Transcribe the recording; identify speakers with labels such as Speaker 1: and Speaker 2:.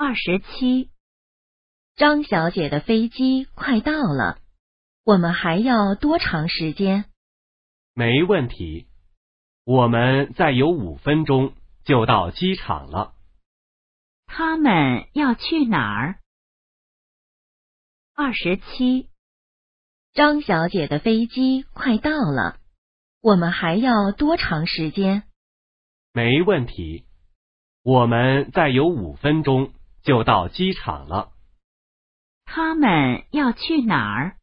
Speaker 1: 二十七，
Speaker 2: 张小姐的飞机快到了，我们还要多长时间？
Speaker 3: 没问题，我们再有五分钟就到机场了。
Speaker 1: 他们要去哪儿？二十七，
Speaker 2: 张小姐的飞机快到了，我们还要多长时间？
Speaker 3: 没问题，我们再有五分钟就到机场了。
Speaker 1: 他们要去哪儿？